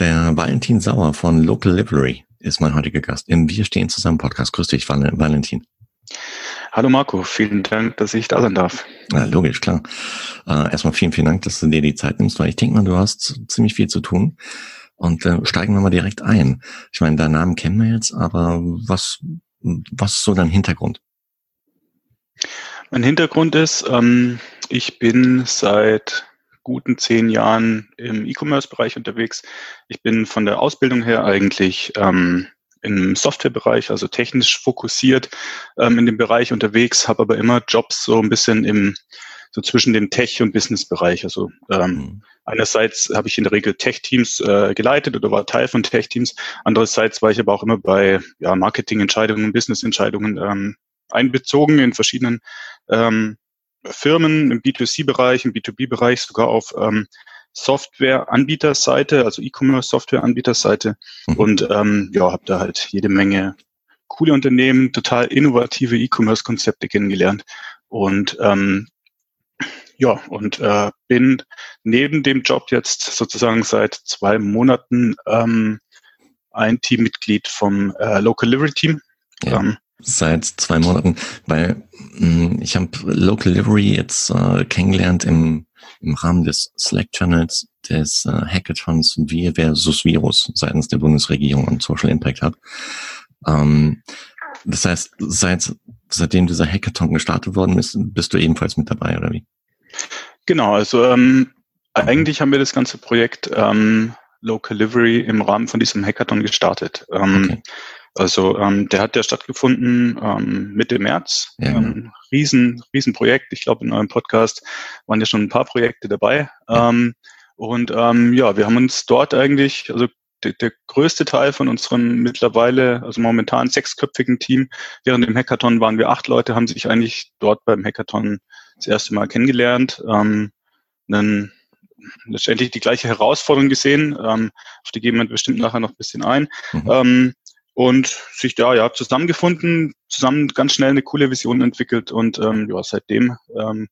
Der Valentin Sauer von Local Livery ist mein heutiger Gast im Wir stehen zusammen Podcast. Grüß dich, Valentin. Hallo Marco, vielen Dank, dass ich da sein darf. Ja, logisch, klar. Äh, erstmal vielen, vielen Dank, dass du dir die Zeit nimmst, weil ich denke mal, du hast ziemlich viel zu tun. Und äh, steigen wir mal direkt ein. Ich meine, deinen Namen kennen wir jetzt, aber was, was ist so dein Hintergrund? Mein Hintergrund ist, ähm, ich bin seit guten zehn Jahren im E-Commerce-Bereich unterwegs. Ich bin von der Ausbildung her eigentlich ähm, im Softwarebereich, also technisch fokussiert ähm, in dem Bereich unterwegs, habe aber immer Jobs so ein bisschen im so zwischen dem Tech- und Business-Bereich. Also ähm, mhm. einerseits habe ich in der Regel Tech-Teams äh, geleitet oder war Teil von Tech-Teams. Andererseits war ich aber auch immer bei ja, Marketing-Entscheidungen, Business-Entscheidungen ähm, einbezogen in verschiedenen ähm, Firmen im B2C-Bereich, im B2B-Bereich, sogar auf ähm, Software-Anbieterseite, also E-Commerce-Software-Anbieterseite. Mhm. Und ähm, ja, habe da halt jede Menge coole Unternehmen, total innovative E-Commerce-Konzepte kennengelernt. Und ähm, ja, und äh, bin neben dem Job jetzt sozusagen seit zwei Monaten ähm, ein Teammitglied vom äh, Local Delivery Team. Ja. Ähm, seit zwei Monaten, weil mh, hm, ich habe Local Livery jetzt äh, kennengelernt im, im Rahmen des Slack-Channels des äh, Hackathons Wir versus Virus seitens der Bundesregierung und Social Impact Hub. Ähm, das heißt, seit, seitdem dieser Hackathon gestartet worden ist, bist du ebenfalls mit dabei, oder wie? Genau, also ähm, eigentlich haben wir das ganze Projekt ähm, Local Livery im Rahmen von diesem Hackathon gestartet. Ähm, okay. Also ähm, der hat ja stattgefunden ähm, Mitte März. Ja. Ähm, riesen, riesen Projekt. Ich glaube, in eurem Podcast waren ja schon ein paar Projekte dabei. Ja. Ähm, und ähm, ja, wir haben uns dort eigentlich, also der, der größte Teil von unserem mittlerweile, also momentan sechsköpfigen Team, während dem Hackathon waren wir acht Leute, haben sich eigentlich dort beim Hackathon das erste Mal kennengelernt. Ähm, dann letztendlich die gleiche Herausforderung gesehen. Ähm, auf die gehen wir bestimmt nachher noch ein bisschen ein. Mhm. Ähm, und sich da ja zusammengefunden, zusammen ganz schnell eine coole Vision entwickelt und ähm, ja, seitdem ähm,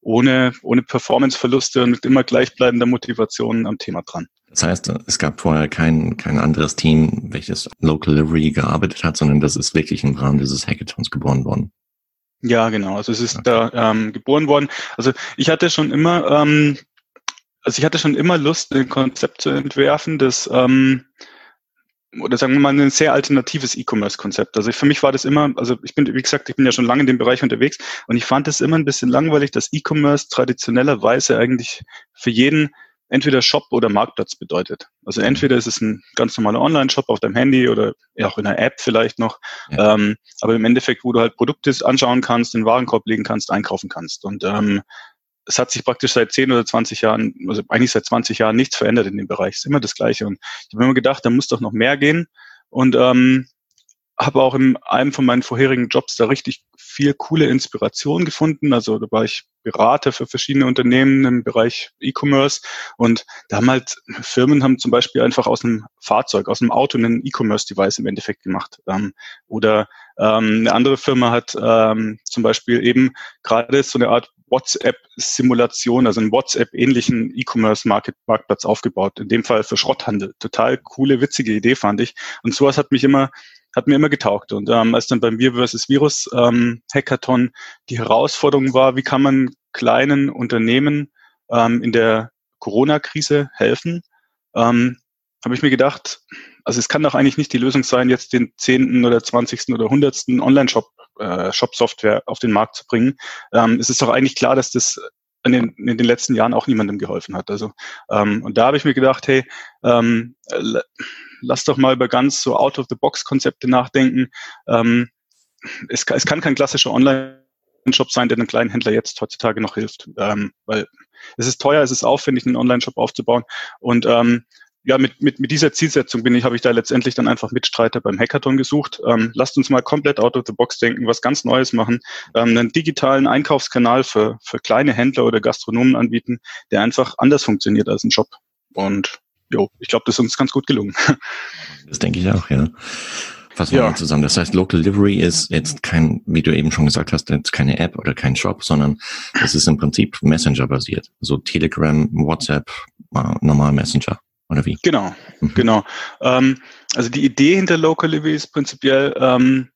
ohne, ohne Performanceverluste und mit immer gleichbleibender Motivation am Thema dran. Das heißt, es gab vorher kein, kein anderes Team, welches Local Delivery gearbeitet hat, sondern das ist wirklich im Rahmen dieses Hackathons geboren worden. Ja, genau. Also es ist okay. da ähm, geboren worden. Also ich hatte schon immer, ähm, also ich hatte schon immer Lust, ein Konzept zu entwerfen, das ähm, oder sagen wir mal ein sehr alternatives E-Commerce-Konzept. Also für mich war das immer, also ich bin, wie gesagt, ich bin ja schon lange in dem Bereich unterwegs und ich fand es immer ein bisschen langweilig, dass E-Commerce traditionellerweise eigentlich für jeden entweder Shop oder Marktplatz bedeutet. Also mhm. entweder ist es ein ganz normaler Online-Shop auf deinem Handy oder auch in einer App vielleicht noch, ja. ähm, aber im Endeffekt, wo du halt Produkte anschauen kannst, den Warenkorb legen kannst, einkaufen kannst. Und ähm, es hat sich praktisch seit 10 oder 20 Jahren, also eigentlich seit 20 Jahren nichts verändert in dem Bereich. Es ist immer das Gleiche. Und ich habe immer gedacht, da muss doch noch mehr gehen. Und ähm, habe auch in einem von meinen vorherigen Jobs da richtig viel coole Inspiration gefunden. Also da war ich Berater für verschiedene Unternehmen im Bereich E-Commerce und da haben halt Firmen haben zum Beispiel einfach aus einem Fahrzeug, aus einem Auto einen E-Commerce-Device im Endeffekt gemacht. Ähm, oder ähm, eine andere Firma hat ähm, zum Beispiel eben gerade so eine Art WhatsApp-Simulation, also einen WhatsApp-ähnlichen E-Commerce-Marktplatz aufgebaut. In dem Fall für Schrotthandel. Total coole, witzige Idee fand ich. Und sowas hat mich immer hat mir immer getaugt. Und ähm, als dann beim Wir vs. Virus ähm, Hackathon die Herausforderung war, wie kann man kleinen Unternehmen ähm, in der Corona-Krise helfen, ähm, habe ich mir gedacht, also es kann doch eigentlich nicht die Lösung sein, jetzt den zehnten oder zwanzigsten oder hundertsten Online-Shop, äh, Shop-Software auf den Markt zu bringen. Ähm, es ist doch eigentlich klar, dass das in den, in den letzten Jahren auch niemandem geholfen hat. Also ähm, und da habe ich mir gedacht, hey, ähm, lass doch mal über ganz so Out-of-the-Box-Konzepte nachdenken. Ähm, es, es kann kein klassischer Online-Shop sein, der einem kleinen Händler jetzt heutzutage noch hilft, ähm, weil es ist teuer, es ist aufwendig, einen Online-Shop aufzubauen und ähm, ja, mit, mit, mit dieser Zielsetzung bin ich, habe ich da letztendlich dann einfach Mitstreiter beim Hackathon gesucht. Ähm, lasst uns mal komplett out of the box denken, was ganz Neues machen, ähm, einen digitalen Einkaufskanal für, für kleine Händler oder Gastronomen anbieten, der einfach anders funktioniert als ein Shop. Und jo, ich glaube, das ist uns ganz gut gelungen. Das denke ich auch, ja. Fassen wir ja. mal zusammen. Das heißt, Local Delivery ist jetzt kein, wie du eben schon gesagt hast, jetzt keine App oder kein Shop, sondern es ist im Prinzip Messenger-basiert. So Telegram, WhatsApp, normal Messenger Oder wie? Genau, mhm. genau. Ähm, also die Idee hinter Local Livy ist prinzipiell, ähm,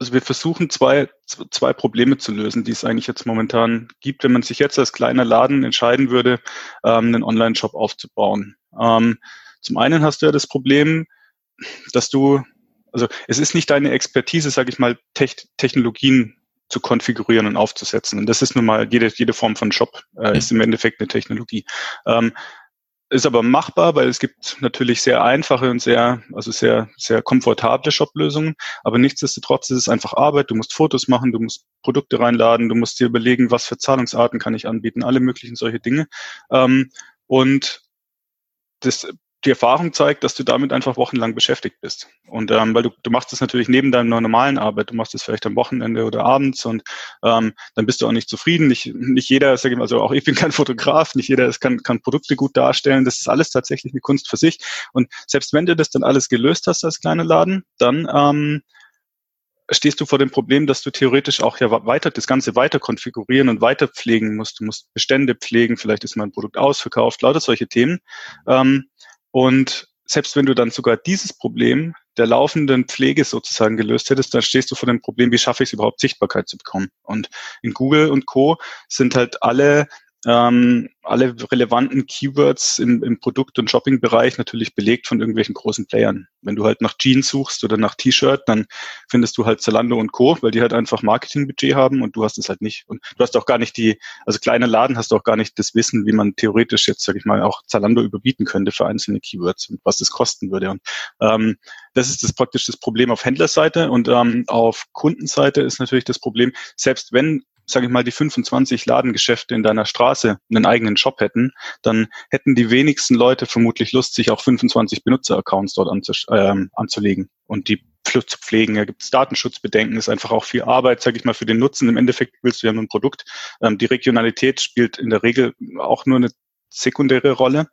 also wir versuchen zwei, zwei Probleme zu lösen, die es eigentlich jetzt momentan gibt, wenn man sich jetzt als kleiner Laden entscheiden würde, ähm, einen Online-Shop aufzubauen. Ähm, zum einen hast du ja das Problem, dass du, also es ist nicht deine Expertise, sage ich mal, Technologien zu konfigurieren und aufzusetzen. Und das ist nun mal jede, jede Form von Shop, äh, ist im Endeffekt eine Technologie. Ähm, ist aber machbar, weil es gibt natürlich sehr einfache und sehr, also sehr, sehr komfortable Shop-Lösungen. Aber nichtsdestotrotz ist es einfach Arbeit. Du musst Fotos machen, du musst Produkte reinladen, du musst dir überlegen, was für Zahlungsarten kann ich anbieten, alle möglichen solche Dinge. Ähm, und das die Erfahrung zeigt, dass du damit einfach wochenlang beschäftigt bist. Und ähm, weil du, du machst das natürlich neben deiner normalen Arbeit, du machst das vielleicht am Wochenende oder abends und ähm, dann bist du auch nicht zufrieden. Nicht, nicht jeder, sag ich mal, also auch ich bin kein Fotograf, nicht jeder kann, kann Produkte gut darstellen. Das ist alles tatsächlich eine Kunst für sich. Und selbst wenn du das dann alles gelöst hast als kleiner Laden, dann ähm, stehst du vor dem Problem, dass du theoretisch auch ja weiter das Ganze weiter konfigurieren und weiter pflegen musst. Du musst Bestände pflegen, vielleicht ist mal ein Produkt ausverkauft, lauter solche Themen. Ähm, und selbst wenn du dann sogar dieses Problem der laufenden Pflege sozusagen gelöst hättest, dann stehst du vor dem Problem, wie schaffe ich es überhaupt, Sichtbarkeit zu bekommen. Und in Google und Co. sind halt alle ähm, alle relevanten Keywords im, im Produkt- und Shopping-Bereich natürlich belegt von irgendwelchen großen Playern. Wenn du halt nach Jeans suchst oder nach T-Shirt, dann findest du halt Zalando und Co., weil die halt einfach Marketingbudget haben und du hast es halt nicht. Und du hast auch gar nicht die, also kleine Laden hast du auch gar nicht das Wissen, wie man theoretisch jetzt, sag ich mal, auch Zalando überbieten könnte für einzelne Keywords und was das kosten würde. Und ähm, das ist das praktisch das Problem auf Händlerseite und ähm, auf Kundenseite ist natürlich das Problem, selbst wenn sage ich mal, die 25 Ladengeschäfte in deiner Straße einen eigenen Shop hätten, dann hätten die wenigsten Leute vermutlich Lust, sich auch 25 Benutzeraccounts dort anzu, äh, anzulegen und die zu pflegen. Da gibt es Datenschutzbedenken, ist einfach auch viel Arbeit, sage ich mal, für den Nutzen. Im Endeffekt willst du ja nur ein Produkt. Ähm, die Regionalität spielt in der Regel auch nur eine sekundäre Rolle.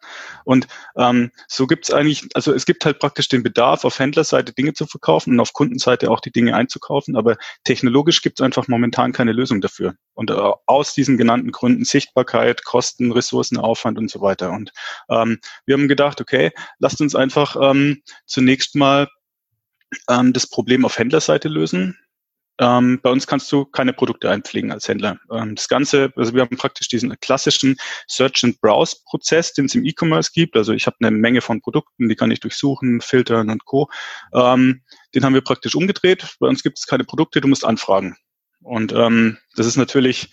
Und ähm, so gibt es eigentlich, also es gibt halt praktisch den Bedarf, auf Händlerseite Dinge zu verkaufen und auf Kundenseite auch die Dinge einzukaufen, aber technologisch gibt es einfach momentan keine Lösung dafür. Und äh, aus diesen genannten Gründen Sichtbarkeit, Kosten, Ressourcen, Aufwand und so weiter. Und ähm, wir haben gedacht, okay, lasst uns einfach ähm, zunächst mal ähm, das Problem auf Händlerseite lösen. Ähm, bei uns kannst du keine Produkte einpflegen als Händler. Ähm, das Ganze, also wir haben praktisch diesen klassischen Search and Browse Prozess, den es im E-Commerce gibt. Also ich habe eine Menge von Produkten, die kann ich durchsuchen, filtern und co. Ähm, den haben wir praktisch umgedreht. Bei uns gibt es keine Produkte, du musst anfragen. Und ähm, das ist natürlich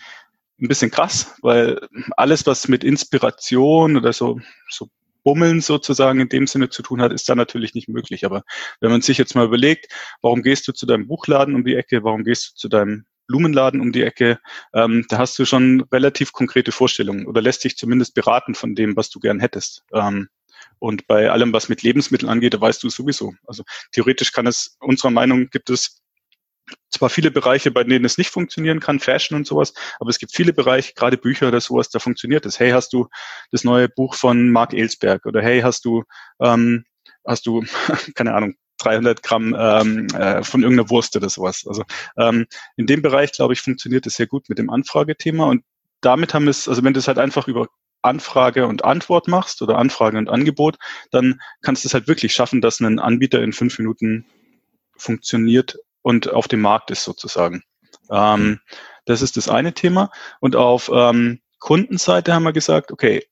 ein bisschen krass, weil alles, was mit Inspiration oder so, so Bummeln sozusagen in dem Sinne zu tun hat, ist da natürlich nicht möglich. Aber wenn man sich jetzt mal überlegt, warum gehst du zu deinem Buchladen um die Ecke, warum gehst du zu deinem Blumenladen um die Ecke, ähm, da hast du schon relativ konkrete Vorstellungen oder lässt dich zumindest beraten von dem, was du gern hättest. Ähm, und bei allem, was mit Lebensmitteln angeht, da weißt du sowieso. Also theoretisch kann es, unserer Meinung gibt es zwar viele Bereiche, bei denen es nicht funktionieren kann, Fashion und sowas, aber es gibt viele Bereiche, gerade Bücher oder sowas, da funktioniert es. Hey, hast du das neue Buch von Mark Ellsberg oder hey, hast du, ähm, hast du, keine Ahnung, 300 Gramm ähm, äh, von irgendeiner Wurst oder sowas. Also ähm, in dem Bereich, glaube ich, funktioniert es sehr gut mit dem Anfragethema und damit haben wir es, also wenn du es halt einfach über Anfrage und Antwort machst oder Anfrage und Angebot, dann kannst du es halt wirklich schaffen, dass ein Anbieter in fünf Minuten funktioniert und auf dem Markt ist sozusagen. Ähm, das ist das eine Thema. Und auf ähm, Kundenseite haben wir gesagt, okay,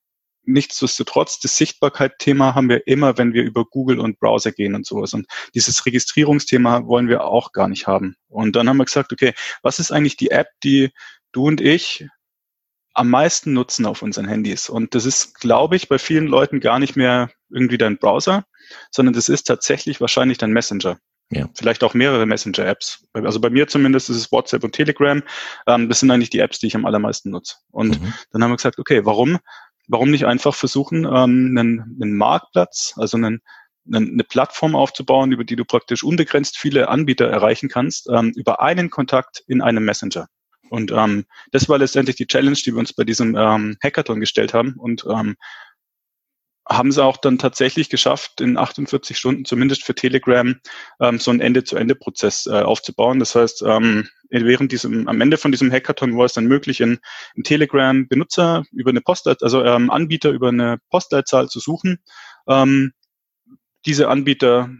nichtsdestotrotz, das Sichtbarkeit-Thema haben wir immer, wenn wir über Google und Browser gehen und sowas. Und dieses Registrierungsthema wollen wir auch gar nicht haben. Und dann haben wir gesagt, okay, was ist eigentlich die App, die du und ich am meisten nutzen auf unseren Handys? Und das ist, glaube ich, bei vielen Leuten gar nicht mehr irgendwie dein Browser, sondern das ist tatsächlich wahrscheinlich dein Messenger. Ja. Vielleicht auch mehrere Messenger-Apps. Also bei mir zumindest ist es WhatsApp und Telegram. Ähm, das sind eigentlich die Apps, die ich am allermeisten nutze. Und mhm. dann haben wir gesagt, okay, warum, warum nicht einfach versuchen, ähm, einen, einen Marktplatz, also einen, eine Plattform aufzubauen, über die du praktisch unbegrenzt viele Anbieter erreichen kannst, ähm, über einen Kontakt in einem Messenger. Und ähm, das war letztendlich die Challenge, die wir uns bei diesem ähm, Hackathon gestellt haben. Und ähm, haben sie auch dann tatsächlich geschafft, in 48 Stunden zumindest für Telegram ähm, so einen Ende-zu-Ende-Prozess äh, aufzubauen. Das heißt, ähm, während diesem, am Ende von diesem Hackathon war es dann möglich, in, in Telegram Benutzer über eine Postleitzahl, also ähm, Anbieter über eine Postleitzahl zu suchen ähm, diese Anbieter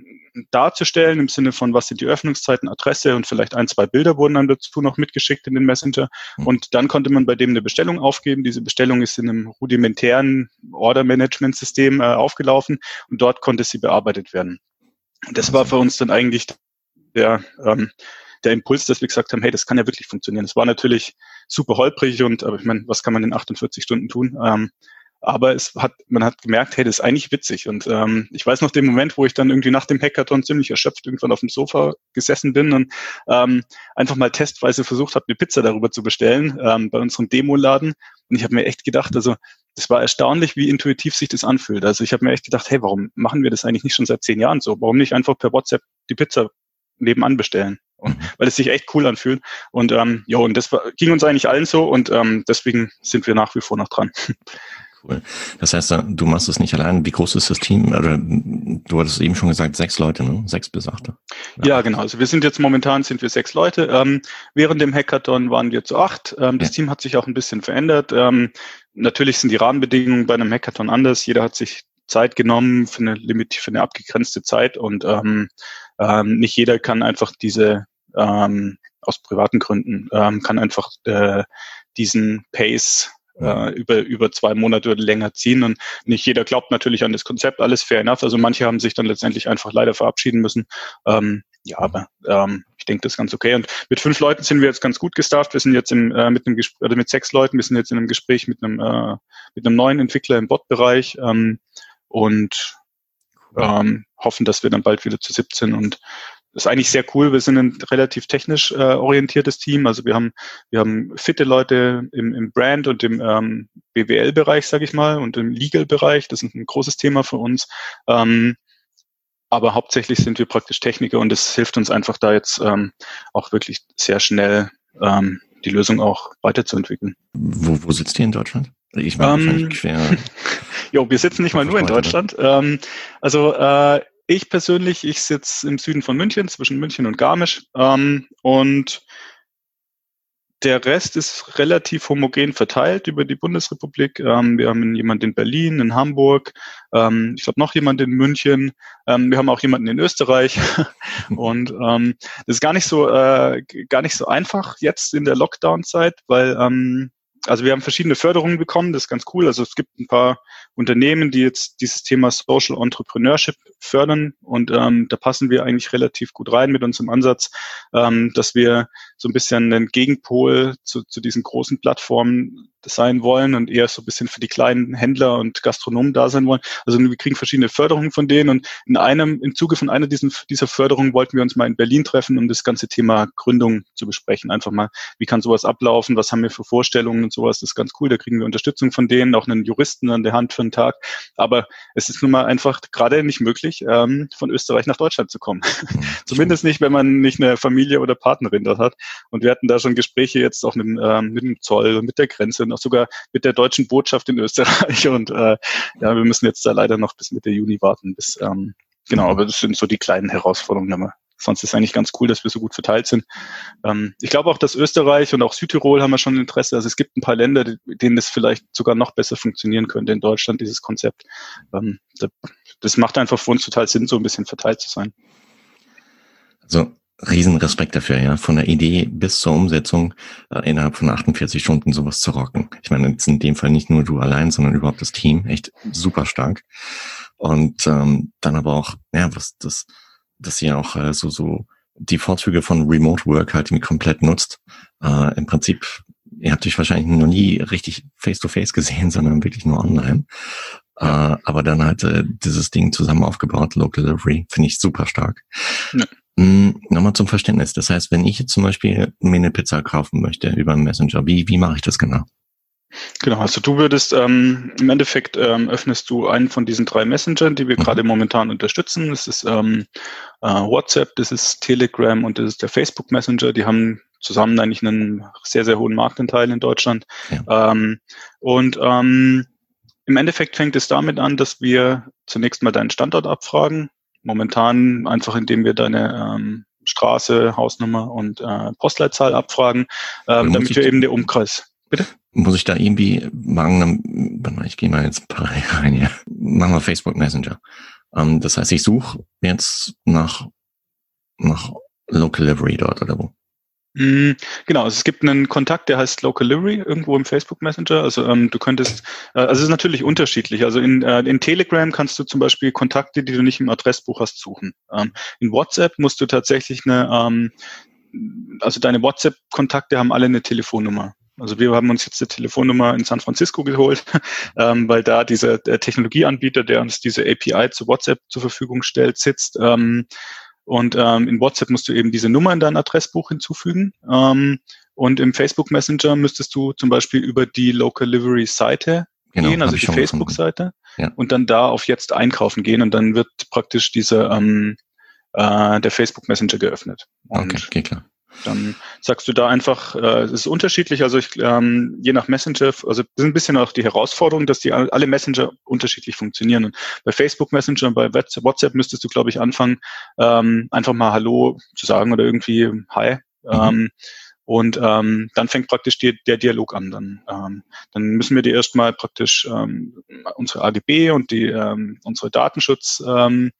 darzustellen im Sinne von, was sind die Öffnungszeiten, Adresse und vielleicht ein, zwei Bilder wurden dann dazu noch mitgeschickt in den Messenger. Mhm. Und dann konnte man bei dem eine Bestellung aufgeben. Diese Bestellung ist in einem rudimentären Order-Management-System äh, aufgelaufen und dort konnte sie bearbeitet werden. Das war für uns dann eigentlich der, ähm, der Impuls, dass wir gesagt haben, hey, das kann ja wirklich funktionieren. Es war natürlich super holprig und, aber ich meine, was kann man in 48 Stunden tun? Ähm, aber es hat, man hat gemerkt, hey, das ist eigentlich witzig. Und ähm, ich weiß noch den Moment, wo ich dann irgendwie nach dem Hackathon ziemlich erschöpft irgendwann auf dem Sofa gesessen bin und ähm, einfach mal testweise versucht habe, eine Pizza darüber zu bestellen ähm, bei unserem Demoladen. Und ich habe mir echt gedacht, also das war erstaunlich, wie intuitiv sich das anfühlt. Also ich habe mir echt gedacht, hey, warum machen wir das eigentlich nicht schon seit zehn Jahren so? Warum nicht einfach per WhatsApp die Pizza nebenan bestellen? Und, weil es sich echt cool anfühlt. Und ähm, ja, und das war, ging uns eigentlich allen so und ähm, deswegen sind wir nach wie vor noch dran. Cool. Das heißt, du machst es nicht allein. Wie groß ist das Team? Oder du hattest eben schon gesagt, sechs Leute, ne? Sechs bis acht. Ja, ja genau. Also wir sind jetzt momentan sind wir sechs Leute. Ähm, während dem Hackathon waren wir zu acht. Ähm, das ja. Team hat sich auch ein bisschen verändert. Ähm, natürlich sind die Rahmenbedingungen bei einem Hackathon anders. Jeder hat sich Zeit genommen für eine Limit, für eine abgegrenzte Zeit und ähm, ähm, nicht jeder kann einfach diese ähm, aus privaten Gründen kann einfach äh, diesen Pace äh, über, über zwei Monate oder länger ziehen. Und nicht jeder glaubt natürlich an das Konzept, alles fair enough. Also manche haben sich dann letztendlich einfach leider verabschieden müssen. Ähm, ja, aber ähm, ich denke, das ist ganz okay. Und mit fünf Leuten sind wir jetzt ganz gut gestafft. Wir sind jetzt im, äh, mit einem Gespräch, oder mit sechs Leuten, wir sind jetzt in einem Gespräch mit einem, äh, mit einem neuen Entwickler im Bot-Bereich ähm, und ähm, hoffen, dass wir dann bald wieder zu 17 und ist eigentlich sehr cool. Wir sind ein relativ technisch äh, orientiertes Team. Also wir haben, wir haben fitte Leute im, im Brand und im ähm, BWL-Bereich, sage ich mal, und im Legal-Bereich. Das ist ein großes Thema für uns. Ähm, aber hauptsächlich sind wir praktisch Techniker und es hilft uns einfach da jetzt ähm, auch wirklich sehr schnell ähm, die Lösung auch weiterzuentwickeln. Wo, wo sitzt ihr in Deutschland? Ich meine, ähm, quer. jo, wir sitzen nicht mal nur in Deutschland. Ähm, also äh, ich persönlich, ich sitze im Süden von München, zwischen München und Garmisch. Ähm, und der Rest ist relativ homogen verteilt über die Bundesrepublik. Ähm, wir haben jemanden in Berlin, in Hamburg, ähm, ich glaube noch jemanden in München. Ähm, wir haben auch jemanden in Österreich. und ähm, das ist gar nicht so äh, gar nicht so einfach jetzt in der Lockdown-Zeit, weil ähm, also wir haben verschiedene Förderungen bekommen, das ist ganz cool. Also es gibt ein paar Unternehmen, die jetzt dieses Thema Social Entrepreneurship fördern und ähm, da passen wir eigentlich relativ gut rein mit unserem Ansatz, ähm, dass wir so ein bisschen einen Gegenpol zu, zu diesen großen Plattformen sein wollen und eher so ein bisschen für die kleinen Händler und Gastronomen da sein wollen. Also wir kriegen verschiedene Förderungen von denen und in einem, im Zuge von einer diesen, dieser Förderungen wollten wir uns mal in Berlin treffen, um das ganze Thema Gründung zu besprechen. Einfach mal, wie kann sowas ablaufen, was haben wir für Vorstellungen und sowas. Das ist ganz cool, da kriegen wir Unterstützung von denen, auch einen Juristen an der Hand für einen Tag. Aber es ist nun mal einfach gerade nicht möglich, ähm, von Österreich nach Deutschland zu kommen. Zumindest nicht, wenn man nicht eine Familie oder Partnerin dort hat. Und wir hatten da schon Gespräche jetzt auch mit, ähm, mit dem Zoll und mit der Grenze auch sogar mit der deutschen Botschaft in Österreich. Und äh, ja, wir müssen jetzt da leider noch bis Mitte Juni warten. Bis, ähm, genau, aber das sind so die kleinen Herausforderungen. Aber sonst ist eigentlich ganz cool, dass wir so gut verteilt sind. Ähm, ich glaube auch, dass Österreich und auch Südtirol haben wir schon Interesse. Also es gibt ein paar Länder, denen das vielleicht sogar noch besser funktionieren könnte in Deutschland, dieses Konzept. Ähm, das macht einfach für uns total Sinn, so ein bisschen verteilt zu sein. Also Riesenrespekt dafür, ja, von der Idee bis zur Umsetzung äh, innerhalb von 48 Stunden sowas zu rocken. Ich meine, jetzt in dem Fall nicht nur du allein, sondern überhaupt das Team, echt super stark. Und ähm, dann aber auch, ja, was das, dass ihr auch äh, so so die Vorzüge von Remote Work halt komplett nutzt. Äh, Im Prinzip, ihr habt euch wahrscheinlich noch nie richtig face to face gesehen, sondern wirklich nur online. Äh, aber dann halt äh, dieses Ding zusammen aufgebaut, Local Delivery, finde ich super stark. Ja. Hm, nochmal zum Verständnis. Das heißt, wenn ich jetzt zum Beispiel mir eine Pizza kaufen möchte über einen Messenger, wie, wie mache ich das genau? Genau, also du würdest ähm, im Endeffekt ähm, öffnest du einen von diesen drei Messengern, die wir mhm. gerade momentan unterstützen. Das ist ähm, äh, WhatsApp, das ist Telegram und das ist der Facebook Messenger. Die haben zusammen eigentlich einen sehr, sehr hohen Marktanteil in Deutschland. Ja. Ähm, und ähm, im Endeffekt fängt es damit an, dass wir zunächst mal deinen Standort abfragen. Momentan einfach, indem wir deine ähm, Straße, Hausnummer und äh, Postleitzahl abfragen, ähm, damit wir eben den Umkreis Bitte? Muss ich da irgendwie machen, ich gehe mal jetzt parallel rein hier. Machen wir Facebook Messenger. Ähm, das heißt, ich suche jetzt nach, nach Local Livery dort oder wo? Mm, genau, also es gibt einen Kontakt, der heißt Local Livery irgendwo im Facebook Messenger. Also ähm, du könntest, äh, also es ist natürlich unterschiedlich. Also in, äh, in Telegram kannst du zum Beispiel Kontakte, die du nicht im Adressbuch hast, suchen. Ähm, in WhatsApp musst du tatsächlich eine, ähm, also deine WhatsApp-Kontakte haben alle eine Telefonnummer. Also wir haben uns jetzt eine Telefonnummer in San Francisco geholt, ähm, weil da dieser der Technologieanbieter, der uns diese API zu WhatsApp zur Verfügung stellt, sitzt. Ähm, und ähm, in WhatsApp musst du eben diese Nummer in dein Adressbuch hinzufügen. Ähm, und im Facebook Messenger müsstest du zum Beispiel über die Local Livery Seite genau, gehen, also die Facebook-Seite, ja. und dann da auf jetzt einkaufen gehen und dann wird praktisch dieser ähm, äh, der Facebook Messenger geöffnet. Und okay, okay, klar. Dann sagst du da einfach, äh, es ist unterschiedlich, also ich, ähm, je nach Messenger, also das ist ein bisschen auch die Herausforderung, dass die alle Messenger unterschiedlich funktionieren. Und bei Facebook Messenger und bei WhatsApp müsstest du, glaube ich, anfangen, ähm, einfach mal Hallo zu sagen oder irgendwie Hi. Mhm. Ähm, und ähm, dann fängt praktisch die, der Dialog an. Dann, ähm, dann müssen wir dir erstmal praktisch ähm, unsere AGB und die ähm, unsere Datenschutz-Dokumente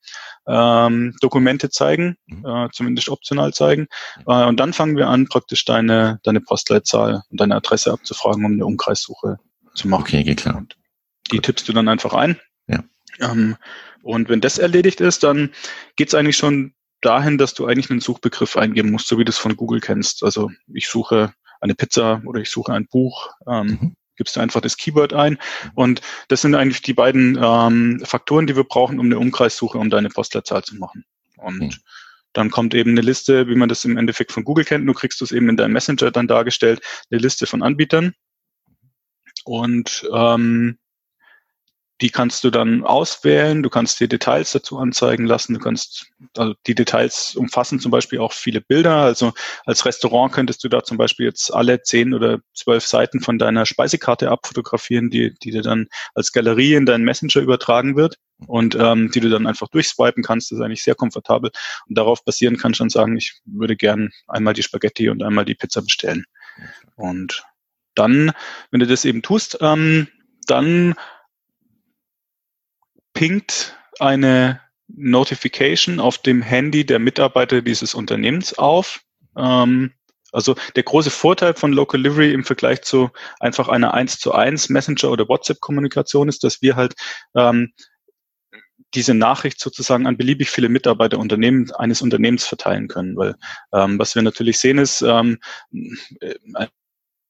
ähm, ähm, zeigen, mhm. äh, zumindest optional zeigen. Äh, und dann fangen wir an, praktisch deine, deine Postleitzahl und deine Adresse abzufragen, um eine Umkreissuche zu machen. Okay, geht klar. Und die Gut. tippst du dann einfach ein. Ja. Ähm, und wenn das erledigt ist, dann geht's eigentlich schon dahin, dass du eigentlich einen Suchbegriff eingeben musst, so wie du es von Google kennst. Also ich suche eine Pizza oder ich suche ein Buch, ähm, mhm. gibst du einfach das Keyword ein. Und das sind eigentlich die beiden ähm, Faktoren, die wir brauchen, um eine Umkreissuche, um deine Postleitzahl zu machen. Und mhm. dann kommt eben eine Liste, wie man das im Endeffekt von Google kennt. Du kriegst es eben in deinem Messenger dann dargestellt, eine Liste von Anbietern. Und ähm, die kannst du dann auswählen, du kannst dir Details dazu anzeigen lassen, du kannst, also die Details umfassen zum Beispiel auch viele Bilder. Also als Restaurant könntest du da zum Beispiel jetzt alle zehn oder zwölf Seiten von deiner Speisekarte abfotografieren, die, die dir dann als Galerie in deinen Messenger übertragen wird und ähm, die du dann einfach durchswipen kannst. Das ist eigentlich sehr komfortabel. Und darauf basieren kannst du dann sagen, ich würde gern einmal die Spaghetti und einmal die Pizza bestellen. Und dann, wenn du das eben tust, ähm, dann pinkt eine Notification auf dem Handy der Mitarbeiter dieses Unternehmens auf. Ähm, also der große Vorteil von Local Delivery im Vergleich zu einfach einer 1 zu 1 Messenger oder WhatsApp-Kommunikation ist, dass wir halt ähm, diese Nachricht sozusagen an beliebig viele Mitarbeiter Unternehmen, eines Unternehmens verteilen können. Weil ähm, was wir natürlich sehen ist, ähm,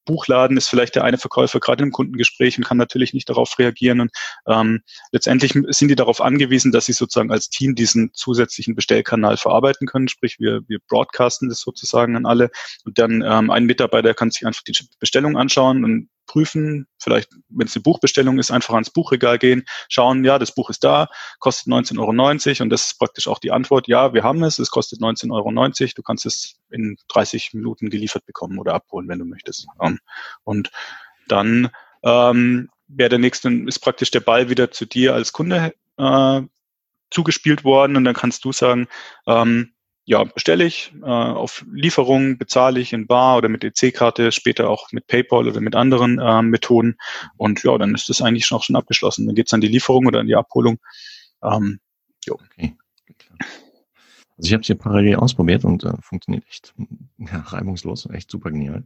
Buchladen ist vielleicht der eine Verkäufer gerade im Kundengespräch und kann natürlich nicht darauf reagieren. Und ähm, letztendlich sind die darauf angewiesen, dass sie sozusagen als Team diesen zusätzlichen Bestellkanal verarbeiten können. Sprich, wir, wir broadcasten das sozusagen an alle. Und dann ähm, ein Mitarbeiter kann sich einfach die Bestellung anschauen und prüfen, vielleicht, wenn es eine Buchbestellung ist, einfach ans Buchregal gehen, schauen, ja, das Buch ist da, kostet 19,90 Euro und das ist praktisch auch die Antwort, ja, wir haben es, es kostet 19,90 Euro, du kannst es in 30 Minuten geliefert bekommen oder abholen, wenn du möchtest. Und dann ähm, wäre der nächste, ist praktisch der Ball wieder zu dir als Kunde äh, zugespielt worden und dann kannst du sagen, ähm, ja, bestelle ich äh, auf Lieferung, bezahle ich in Bar oder mit EC-Karte, später auch mit PayPal oder mit anderen äh, Methoden. Und ja, dann ist das eigentlich schon auch schon abgeschlossen. Dann geht's an die Lieferung oder an die Abholung. Ähm, jo. Okay. Also ich habe es hier parallel ausprobiert und äh, funktioniert echt ja, reibungslos, echt super genial.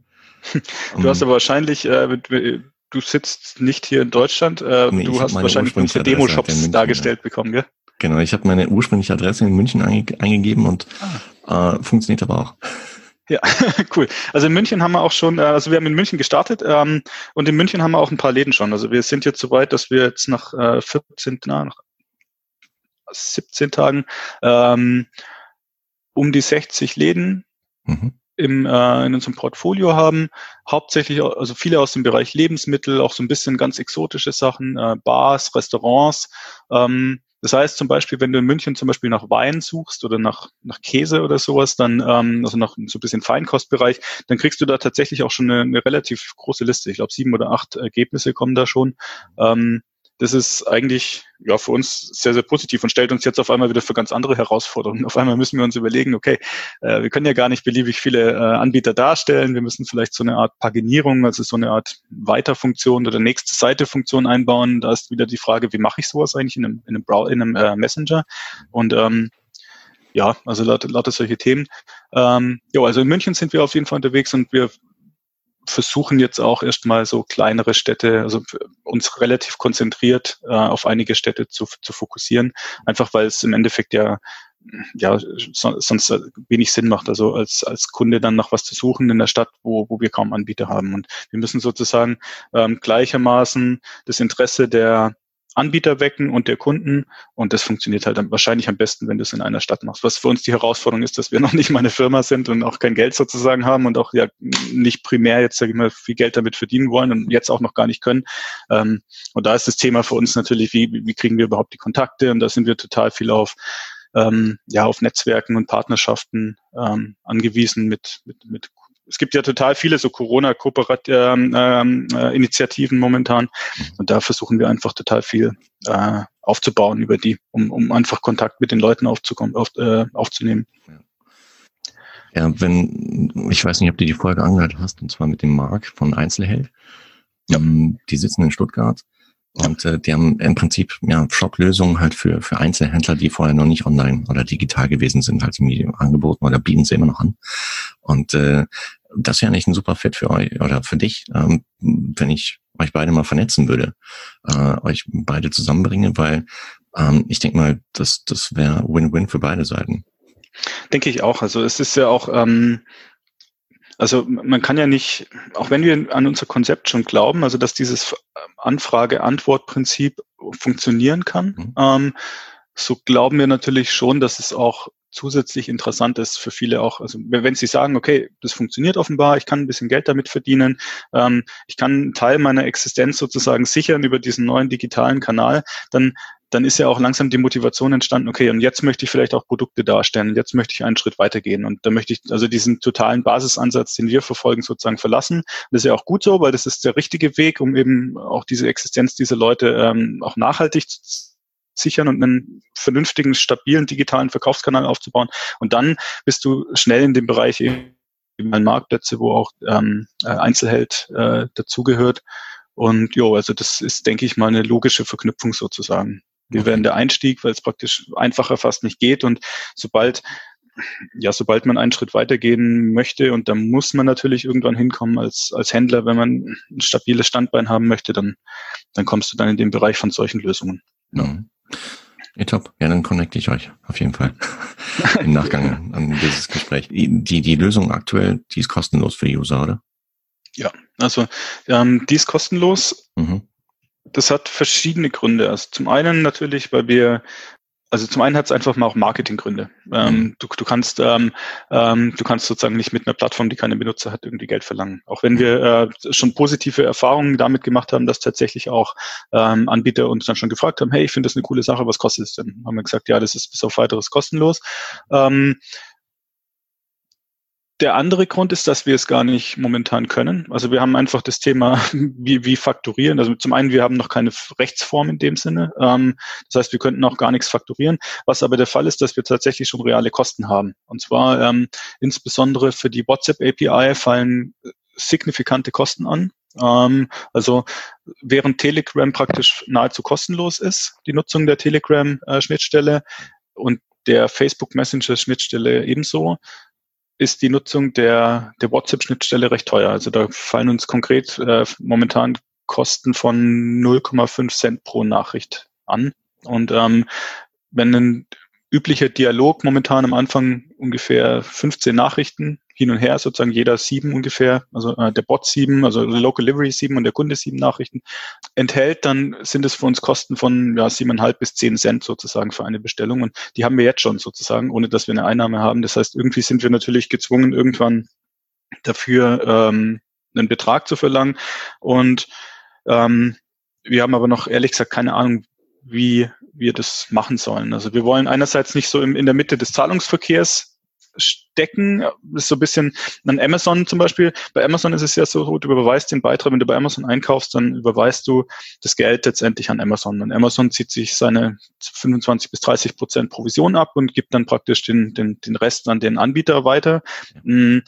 du hast aber wahrscheinlich, äh, mit, du sitzt nicht hier in Deutschland, äh, nee, du hast wahrscheinlich unsere Demo-Shops dargestellt ja. bekommen, gell? Genau, ich habe meine ursprüngliche Adresse in München einge eingegeben und ah. äh, funktioniert aber auch. Ja, cool. Also in München haben wir auch schon, äh, also wir haben in München gestartet ähm, und in München haben wir auch ein paar Läden schon. Also wir sind jetzt so weit, dass wir jetzt nach äh, 14, na, nach 17 Tagen ähm, um die 60 Läden mhm. im, äh, in unserem Portfolio haben. Hauptsächlich, also viele aus dem Bereich Lebensmittel, auch so ein bisschen ganz exotische Sachen, äh, Bars, Restaurants. Ähm, das heißt zum Beispiel, wenn du in München zum Beispiel nach Wein suchst oder nach, nach Käse oder sowas, dann, ähm, also nach so ein bisschen Feinkostbereich, dann kriegst du da tatsächlich auch schon eine, eine relativ große Liste. Ich glaube, sieben oder acht Ergebnisse kommen da schon. Ähm, das ist eigentlich ja für uns sehr, sehr positiv und stellt uns jetzt auf einmal wieder für ganz andere Herausforderungen. Auf einmal müssen wir uns überlegen, okay, äh, wir können ja gar nicht beliebig viele äh, Anbieter darstellen. Wir müssen vielleicht so eine Art Paginierung, also so eine Art Weiterfunktion oder nächste Seite-Funktion einbauen. Da ist wieder die Frage, wie mache ich sowas eigentlich in einem, in einem, Brow in einem äh, Messenger? Und ähm, ja, also lauter, lauter solche Themen. Ähm, ja, also in München sind wir auf jeden Fall unterwegs und wir versuchen jetzt auch erstmal so kleinere Städte, also uns relativ konzentriert äh, auf einige Städte zu, zu fokussieren, einfach weil es im Endeffekt ja ja, so, sonst wenig Sinn macht, also als, als Kunde dann nach was zu suchen in der Stadt, wo, wo wir kaum Anbieter haben. Und wir müssen sozusagen ähm, gleichermaßen das Interesse der Anbieter wecken und der Kunden. Und das funktioniert halt dann wahrscheinlich am besten, wenn du es in einer Stadt machst. Was für uns die Herausforderung ist, dass wir noch nicht mal eine Firma sind und auch kein Geld sozusagen haben und auch ja nicht primär jetzt, sage ich mal, viel Geld damit verdienen wollen und jetzt auch noch gar nicht können. Ähm, und da ist das Thema für uns natürlich, wie, wie kriegen wir überhaupt die Kontakte? Und da sind wir total viel auf ähm, ja, auf Netzwerken und Partnerschaften ähm, angewiesen mit, mit, mit es gibt ja total viele so Corona-Initiativen ähm, äh, momentan und da versuchen wir einfach total viel äh, aufzubauen über die, um, um einfach Kontakt mit den Leuten aufzukommen, auf, äh, aufzunehmen. Ja, wenn, ich weiß nicht, ob du die Folge angehört hast, und zwar mit dem Marc von Einzelheld. Ja. Ähm, die sitzen in Stuttgart und äh, die haben im Prinzip ja, Shop-Lösungen halt für, für Einzelhändler, die vorher noch nicht online oder digital gewesen sind, halt irgendwie angeboten oder bieten sie immer noch an. Und äh, das ist ja nicht ein super Fit für euch oder für dich, ähm, wenn ich euch beide mal vernetzen würde, äh, euch beide zusammenbringe, weil ähm, ich denke mal, das, das wäre Win-Win für beide Seiten. Denke ich auch. Also es ist ja auch, ähm, also man kann ja nicht, auch wenn wir an unser Konzept schon glauben, also dass dieses Anfrage-Antwort-Prinzip funktionieren kann, mhm. ähm, so glauben wir natürlich schon, dass es auch zusätzlich interessant ist für viele auch, also wenn sie sagen, okay, das funktioniert offenbar, ich kann ein bisschen Geld damit verdienen, ähm, ich kann einen Teil meiner Existenz sozusagen sichern über diesen neuen digitalen Kanal, dann dann ist ja auch langsam die Motivation entstanden, okay, und jetzt möchte ich vielleicht auch Produkte darstellen, jetzt möchte ich einen Schritt weitergehen und da möchte ich also diesen totalen Basisansatz, den wir verfolgen, sozusagen verlassen. Das ist ja auch gut so, weil das ist der richtige Weg, um eben auch diese Existenz dieser Leute ähm, auch nachhaltig zu sichern und einen vernünftigen, stabilen digitalen Verkaufskanal aufzubauen. Und dann bist du schnell in dem Bereich eben Marktplätze, wo auch ähm, äh, Einzelheld äh, dazugehört. Und jo, also das ist, denke ich mal, eine logische Verknüpfung sozusagen. Wir werden der Einstieg, weil es praktisch einfacher fast nicht geht. Und sobald ja, sobald man einen Schritt weitergehen möchte und da muss man natürlich irgendwann hinkommen als, als Händler, wenn man ein stabiles Standbein haben möchte, dann, dann kommst du dann in den Bereich von solchen Lösungen. Ja. Mhm. Ja, top. Ja, dann connecte ich euch auf jeden Fall im Nachgang an dieses Gespräch. Die, die Lösung aktuell, die ist kostenlos für die User, oder? Ja, also ähm, die ist kostenlos. Mhm. Das hat verschiedene Gründe. Also zum einen natürlich, weil wir also zum einen hat es einfach mal auch Marketinggründe. Ähm, mhm. du, du, kannst ähm, ähm, du kannst sozusagen nicht mit einer Plattform, die keine Benutzer hat, irgendwie Geld verlangen. Auch wenn wir äh, schon positive Erfahrungen damit gemacht haben, dass tatsächlich auch ähm, Anbieter uns dann schon gefragt haben, hey, ich finde das eine coole Sache, was kostet es denn? Haben wir gesagt, ja, das ist bis auf weiteres kostenlos. Der andere Grund ist, dass wir es gar nicht momentan können. Also wir haben einfach das Thema, wie, wie fakturieren. Also zum einen, wir haben noch keine Rechtsform in dem Sinne. Ähm, das heißt, wir könnten auch gar nichts fakturieren. Was aber der Fall ist, dass wir tatsächlich schon reale Kosten haben. Und zwar ähm, insbesondere für die WhatsApp API fallen signifikante Kosten an. Ähm, also während Telegram praktisch nahezu kostenlos ist, die Nutzung der Telegram-Schnittstelle äh, und der Facebook Messenger Schnittstelle ebenso, ist die Nutzung der, der WhatsApp-Schnittstelle recht teuer. Also da fallen uns konkret äh, momentan Kosten von 0,5 Cent pro Nachricht an. Und ähm, wenn ein üblicher Dialog momentan am Anfang ungefähr 15 Nachrichten hin und her, sozusagen jeder sieben ungefähr, also äh, der Bot sieben, also Local Delivery sieben und der Kunde sieben Nachrichten enthält, dann sind es für uns Kosten von ja, siebeneinhalb bis zehn Cent sozusagen für eine Bestellung. Und die haben wir jetzt schon sozusagen, ohne dass wir eine Einnahme haben. Das heißt, irgendwie sind wir natürlich gezwungen, irgendwann dafür ähm, einen Betrag zu verlangen. Und ähm, wir haben aber noch ehrlich gesagt keine Ahnung, wie wir das machen sollen. Also wir wollen einerseits nicht so im, in der Mitte des Zahlungsverkehrs stecken. Das ist so ein bisschen an Amazon zum Beispiel. Bei Amazon ist es ja so, du überweist den Beitrag, wenn du bei Amazon einkaufst, dann überweist du das Geld letztendlich an Amazon. Und Amazon zieht sich seine 25 bis 30 Prozent Provision ab und gibt dann praktisch den, den, den Rest an den Anbieter weiter. Mm,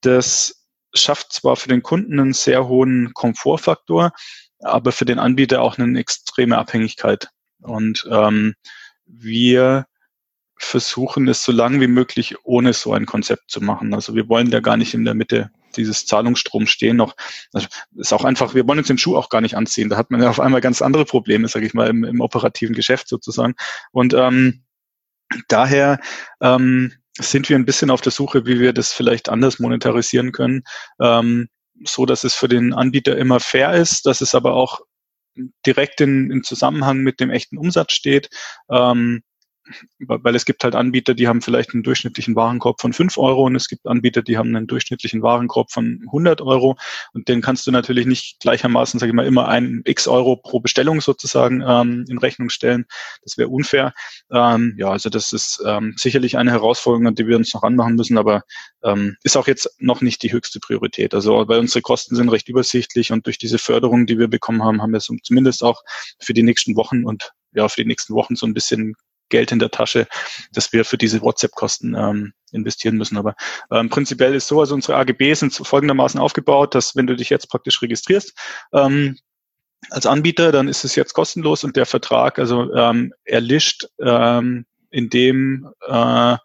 das schafft zwar für den Kunden einen sehr hohen Komfortfaktor, aber für den Anbieter auch eine extreme Abhängigkeit. Und ähm, wir versuchen es so lange wie möglich ohne so ein Konzept zu machen. Also wir wollen ja gar nicht in der Mitte dieses Zahlungsstroms stehen noch. Also ist auch einfach, wir wollen uns den Schuh auch gar nicht anziehen. Da hat man ja auf einmal ganz andere Probleme, sage ich mal, im, im, operativen Geschäft sozusagen. Und ähm, daher ähm, sind wir ein bisschen auf der Suche, wie wir das vielleicht anders monetarisieren können, ähm, so dass es für den Anbieter immer fair ist, dass es aber auch direkt in, in Zusammenhang mit dem echten Umsatz steht. Ähm, weil es gibt halt Anbieter, die haben vielleicht einen durchschnittlichen Warenkorb von 5 Euro und es gibt Anbieter, die haben einen durchschnittlichen Warenkorb von 100 Euro und den kannst du natürlich nicht gleichermaßen, sage ich mal, immer ein x Euro pro Bestellung sozusagen ähm, in Rechnung stellen. Das wäre unfair. Ähm, ja, also das ist ähm, sicherlich eine Herausforderung, an die wir uns noch anmachen müssen, aber ähm, ist auch jetzt noch nicht die höchste Priorität. Also weil unsere Kosten sind recht übersichtlich und durch diese Förderung, die wir bekommen haben, haben wir so zumindest auch für die nächsten Wochen und ja, für die nächsten Wochen so ein bisschen Geld in der Tasche, das wir für diese WhatsApp-Kosten ähm, investieren müssen. Aber ähm, prinzipiell ist so, also unsere AGB sind folgendermaßen aufgebaut, dass wenn du dich jetzt praktisch registrierst, ähm, als Anbieter, dann ist es jetzt kostenlos und der Vertrag, also ähm, erlischt ähm, in dem äh,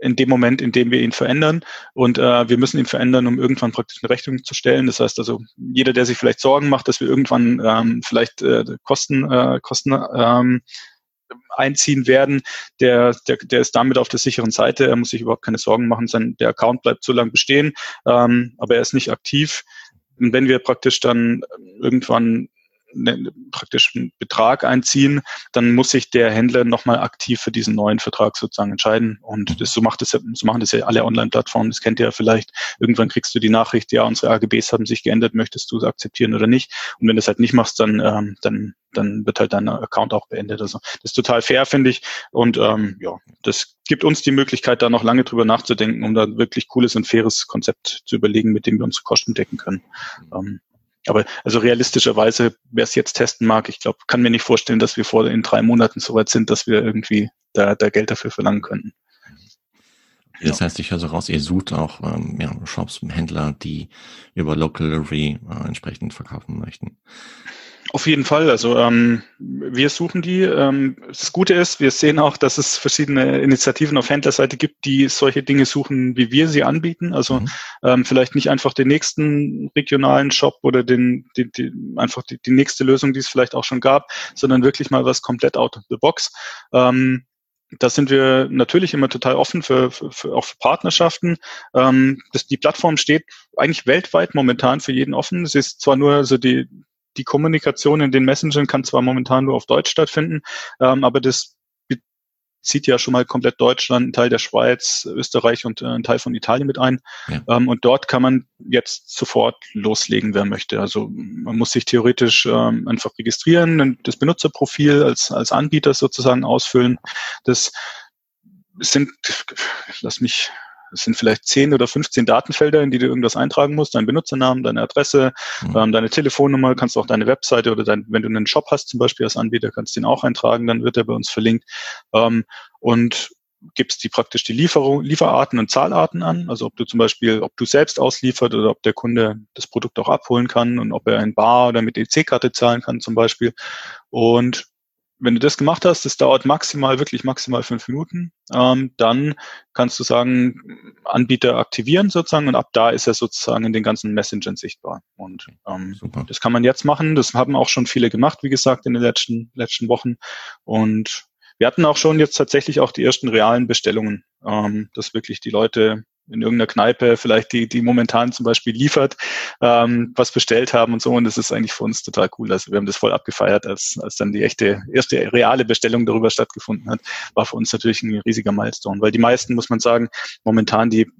in dem Moment, in dem wir ihn verändern. Und äh, wir müssen ihn verändern, um irgendwann praktisch eine Rechnung zu stellen. Das heißt also, jeder, der sich vielleicht Sorgen macht, dass wir irgendwann ähm, vielleicht äh, Kosten, äh, Kosten ähm, einziehen werden, der, der, der ist damit auf der sicheren Seite. Er muss sich überhaupt keine Sorgen machen. Sein, der Account bleibt so lange bestehen, ähm, aber er ist nicht aktiv. Und wenn wir praktisch dann irgendwann ne, praktisch einen Betrag einziehen, dann muss sich der Händler nochmal aktiv für diesen neuen Vertrag sozusagen entscheiden. Und das, so, macht das, so machen das ja alle Online-Plattformen. Das kennt ihr ja vielleicht. Irgendwann kriegst du die Nachricht, ja, unsere AGBs haben sich geändert, möchtest du es akzeptieren oder nicht? Und wenn du es halt nicht machst, dann, ähm, dann dann wird halt dein Account auch beendet. Also das ist total fair, finde ich. Und ähm, ja, das gibt uns die Möglichkeit, da noch lange drüber nachzudenken, um da wirklich cooles und faires Konzept zu überlegen, mit dem wir unsere Kosten decken können. Ähm, aber also realistischerweise, wer es jetzt testen mag, ich glaube, kann mir nicht vorstellen, dass wir vor in drei Monaten so weit sind, dass wir irgendwie da, da Geld dafür verlangen könnten. Das heißt, ich höre so raus, ihr sucht auch ähm, ja, Shops, Händler, die über Local Delivery äh, entsprechend verkaufen möchten. Auf jeden Fall. Also ähm, wir suchen die. Ähm, das Gute ist, wir sehen auch, dass es verschiedene Initiativen auf Händlerseite gibt, die solche Dinge suchen, wie wir sie anbieten. Also mhm. ähm, vielleicht nicht einfach den nächsten regionalen Shop oder den, die, die, einfach die, die nächste Lösung, die es vielleicht auch schon gab, sondern wirklich mal was komplett out of the box. Ähm, da sind wir natürlich immer total offen für, für, für auch für Partnerschaften. Ähm, das, die Plattform steht eigentlich weltweit momentan für jeden offen. Es ist zwar nur so die die Kommunikation in den Messengern kann zwar momentan nur auf Deutsch stattfinden, ähm, aber das zieht ja schon mal komplett Deutschland, ein Teil der Schweiz, Österreich und äh, ein Teil von Italien mit ein. Ja. Ähm, und dort kann man jetzt sofort loslegen, wer möchte. Also man muss sich theoretisch ähm, einfach registrieren, das Benutzerprofil als, als Anbieter sozusagen ausfüllen. Das sind, lass mich es sind vielleicht 10 oder 15 Datenfelder, in die du irgendwas eintragen musst, dein Benutzernamen, deine Adresse, mhm. ähm, deine Telefonnummer, kannst auch deine Webseite oder dein, wenn du einen Shop hast zum Beispiel als Anbieter, kannst du den auch eintragen, dann wird er bei uns verlinkt. Ähm, und gibst die praktisch die Lieferung, Lieferarten und Zahlarten an. Also ob du zum Beispiel, ob du selbst ausliefert oder ob der Kunde das Produkt auch abholen kann und ob er in Bar oder mit EC-Karte zahlen kann zum Beispiel. Und wenn du das gemacht hast, das dauert maximal, wirklich maximal fünf Minuten, ähm, dann kannst du sagen, Anbieter aktivieren sozusagen und ab da ist er sozusagen in den ganzen Messengern sichtbar. Und ähm, das kann man jetzt machen. Das haben auch schon viele gemacht, wie gesagt, in den letzten, letzten Wochen. Und wir hatten auch schon jetzt tatsächlich auch die ersten realen Bestellungen, ähm, dass wirklich die Leute in irgendeiner Kneipe vielleicht die, die momentan zum Beispiel liefert, ähm, was bestellt haben und so. Und das ist eigentlich für uns total cool. Also wir haben das voll abgefeiert, als, als dann die echte, erste reale Bestellung darüber stattgefunden hat, war für uns natürlich ein riesiger Milestone. Weil die meisten, muss man sagen, momentan, die,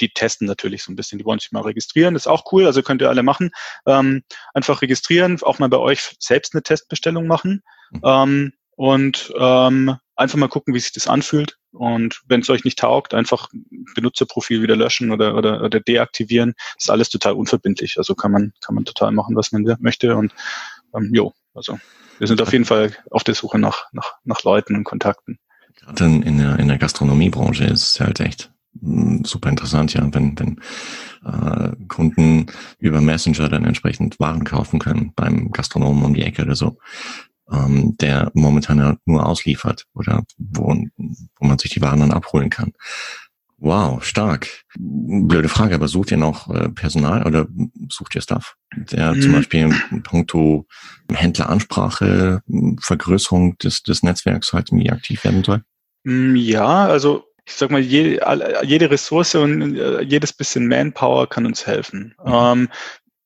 die testen natürlich so ein bisschen. Die wollen sich mal registrieren. Das ist auch cool, also könnt ihr alle machen. Ähm, einfach registrieren, auch mal bei euch selbst eine Testbestellung machen. Mhm. Ähm, und ähm, einfach mal gucken, wie sich das anfühlt. Und wenn es euch nicht taugt, einfach Benutzerprofil wieder löschen oder, oder, oder deaktivieren. Das ist alles total unverbindlich. Also kann man, kann man total machen, was man möchte. Und ähm, jo, also wir sind auf jeden Fall auf der Suche nach, nach, nach Leuten und Kontakten. Gerade in der, in der Gastronomiebranche ist es halt echt hm, super interessant, ja, wenn, wenn äh, Kunden über Messenger dann entsprechend Waren kaufen können beim Gastronomen um die Ecke oder so, ähm, der momentan ja nur ausliefert oder wo, wo man sich die Waren dann abholen kann. Wow, stark. Blöde Frage, aber sucht ihr noch äh, Personal oder sucht ihr Staff, der mhm. zum Beispiel in puncto Händleransprache, Vergrößerung des, des Netzwerks halt irgendwie aktiv werden soll? Mm, ja, also ich sag mal, jede, jede Ressource und äh, jedes bisschen Manpower kann uns helfen. Mhm. Ähm,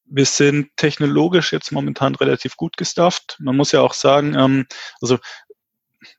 wir sind technologisch jetzt momentan relativ gut gestafft. Man muss ja auch sagen, ähm, also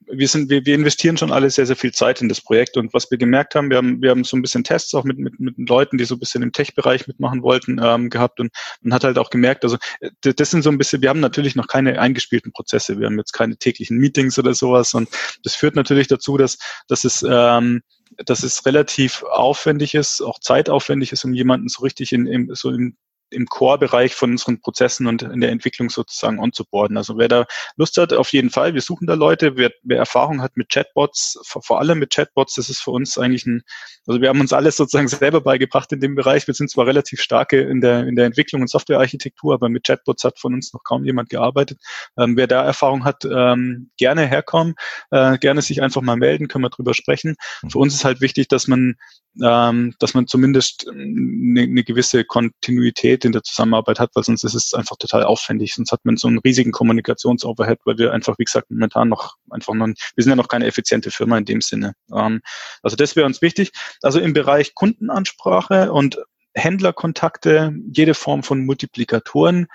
wir sind, wir, wir investieren schon alle sehr, sehr viel Zeit in das Projekt. Und was wir gemerkt haben, wir haben, wir haben so ein bisschen Tests auch mit, mit, mit Leuten, die so ein bisschen im Tech-Bereich mitmachen wollten, ähm, gehabt. Und man hat halt auch gemerkt, also das sind so ein bisschen, wir haben natürlich noch keine eingespielten Prozesse. Wir haben jetzt keine täglichen Meetings oder sowas. Und das führt natürlich dazu, dass, dass es, ähm, dass es relativ aufwendig ist, auch zeitaufwendig ist, um jemanden so richtig in, in so in im Core-Bereich von unseren Prozessen und in der Entwicklung sozusagen onzuboarden. Also wer da Lust hat, auf jeden Fall. Wir suchen da Leute. Wer, wer Erfahrung hat mit Chatbots, vor, vor, allem mit Chatbots, das ist für uns eigentlich ein, also wir haben uns alles sozusagen selber beigebracht in dem Bereich. Wir sind zwar relativ starke in der, in der Entwicklung und Softwarearchitektur, aber mit Chatbots hat von uns noch kaum jemand gearbeitet. Ähm, wer da Erfahrung hat, ähm, gerne herkommen, äh, gerne sich einfach mal melden, können wir drüber sprechen. Für uns ist halt wichtig, dass man, ähm, dass man zumindest eine, eine gewisse Kontinuität in der Zusammenarbeit hat, weil sonst ist es einfach total aufwendig. Sonst hat man so einen riesigen Kommunikationsoverhead, weil wir einfach, wie gesagt, momentan noch einfach noch, wir sind ja noch keine effiziente Firma in dem Sinne. Ähm, also das wäre uns wichtig. Also im Bereich Kundenansprache und Händlerkontakte, jede Form von Multiplikatoren,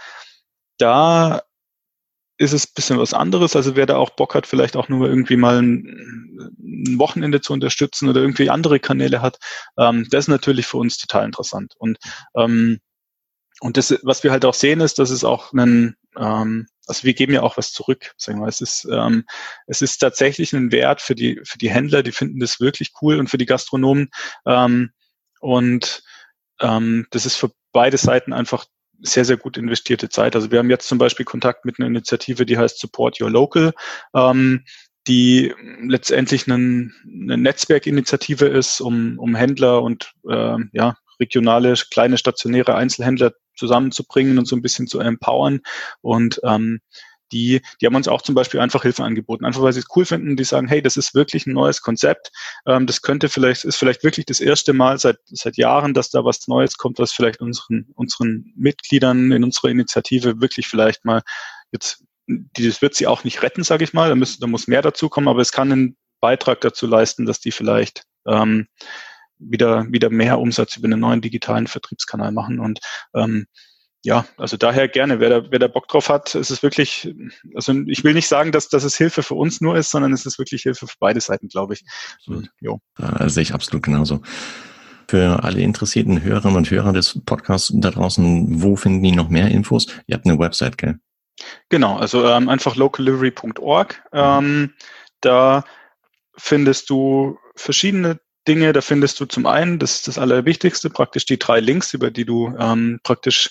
da ist es ein bisschen was anderes. Also wer da auch Bock hat, vielleicht auch nur irgendwie mal ein, ein Wochenende zu unterstützen oder irgendwie andere Kanäle hat, ähm, das ist natürlich für uns total interessant. Und ähm, und das, was wir halt auch sehen, ist, dass es auch einen, ähm, also wir geben ja auch was zurück. Sagen wir. Es ist, ähm, es ist tatsächlich ein Wert für die, für die Händler, die finden das wirklich cool und für die Gastronomen. Ähm, und ähm, das ist für beide Seiten einfach sehr, sehr gut investierte Zeit. Also wir haben jetzt zum Beispiel Kontakt mit einer Initiative, die heißt Support Your Local. Ähm, die letztendlich eine, eine Netzwerkinitiative ist, um, um Händler und äh, ja, regionale kleine stationäre Einzelhändler zusammenzubringen und so ein bisschen zu empowern. Und ähm, die, die haben uns auch zum Beispiel einfach Hilfe angeboten, einfach weil sie es cool finden, die sagen, hey, das ist wirklich ein neues Konzept, ähm, das könnte vielleicht, ist vielleicht wirklich das erste Mal seit, seit Jahren, dass da was Neues kommt, was vielleicht unseren, unseren Mitgliedern in unserer Initiative wirklich vielleicht mal jetzt, das wird sie auch nicht retten, sage ich mal, da, müssen, da muss mehr dazu kommen, aber es kann einen Beitrag dazu leisten, dass die vielleicht ähm, wieder, wieder mehr Umsatz über einen neuen digitalen Vertriebskanal machen. Und ähm, ja, also daher gerne, wer da, wer da Bock drauf hat, ist es wirklich, also ich will nicht sagen, dass, dass es Hilfe für uns nur ist, sondern es ist wirklich Hilfe für beide Seiten, glaube ich. Absolut. Jo. Äh, sehe ich absolut genauso. Für alle interessierten Hörerinnen und Hörer des Podcasts da draußen, wo finden die noch mehr Infos? Ihr habt eine Website, gell? Genau, also ähm, einfach localdelivery.org. Ähm, da findest du verschiedene Dinge. Da findest du zum einen, das ist das Allerwichtigste, praktisch die drei Links, über die du ähm, praktisch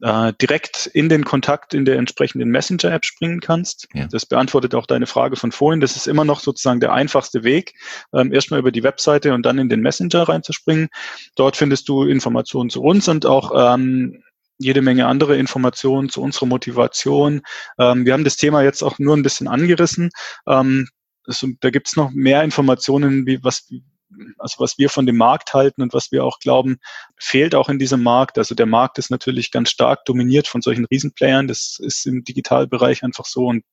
äh, direkt in den Kontakt in der entsprechenden Messenger-App springen kannst. Ja. Das beantwortet auch deine Frage von vorhin. Das ist immer noch sozusagen der einfachste Weg, ähm, erstmal über die Webseite und dann in den Messenger reinzuspringen. Dort findest du Informationen zu uns und auch ähm, jede Menge andere Informationen zu unserer Motivation. Ähm, wir haben das Thema jetzt auch nur ein bisschen angerissen. Ähm, das, da gibt's noch mehr Informationen, wie was also was wir von dem Markt halten und was wir auch glauben, fehlt auch in diesem Markt. Also der Markt ist natürlich ganz stark dominiert von solchen Riesenplayern. Das ist im Digitalbereich einfach so und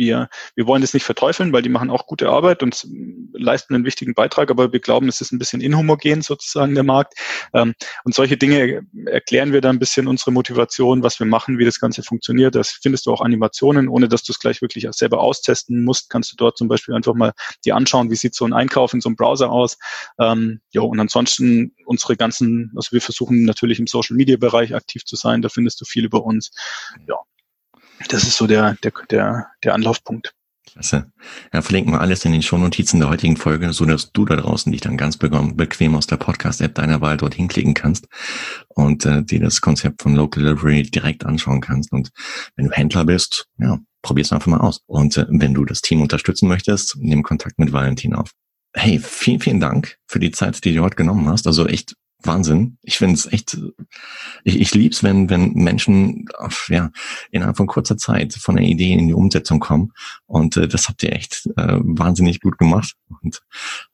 wir, wir wollen das nicht verteufeln, weil die machen auch gute Arbeit und leisten einen wichtigen Beitrag, aber wir glauben, es ist ein bisschen inhomogen sozusagen der Markt. Ähm, und solche Dinge erklären wir da ein bisschen unsere Motivation, was wir machen, wie das Ganze funktioniert. Das findest du auch Animationen, ohne dass du es gleich wirklich selber austesten musst, kannst du dort zum Beispiel einfach mal dir anschauen, wie sieht so ein Einkauf in so einem Browser aus. Ähm, jo, und ansonsten unsere ganzen, also wir versuchen natürlich im Social Media Bereich aktiv zu sein, da findest du viel über uns. Ja, das ist so der, der, der, der Anlaufpunkt. Klasse. Ja, verlinken wir alles in den Shownotizen der heutigen Folge, so dass du da draußen dich dann ganz bequem aus der Podcast-App deiner Wahl dorthin klicken kannst und äh, dir das Konzept von Local Delivery direkt anschauen kannst. Und wenn du Händler bist, ja, probier's einfach mal aus. Und äh, wenn du das Team unterstützen möchtest, nimm Kontakt mit Valentin auf. Hey, vielen, vielen Dank für die Zeit, die du heute genommen hast. Also echt Wahnsinn. Ich finde es echt, ich, ich lieb's, wenn, wenn Menschen ja, innerhalb von kurzer Zeit von der Idee in die Umsetzung kommen. Und äh, das habt ihr echt äh, wahnsinnig gut gemacht. Und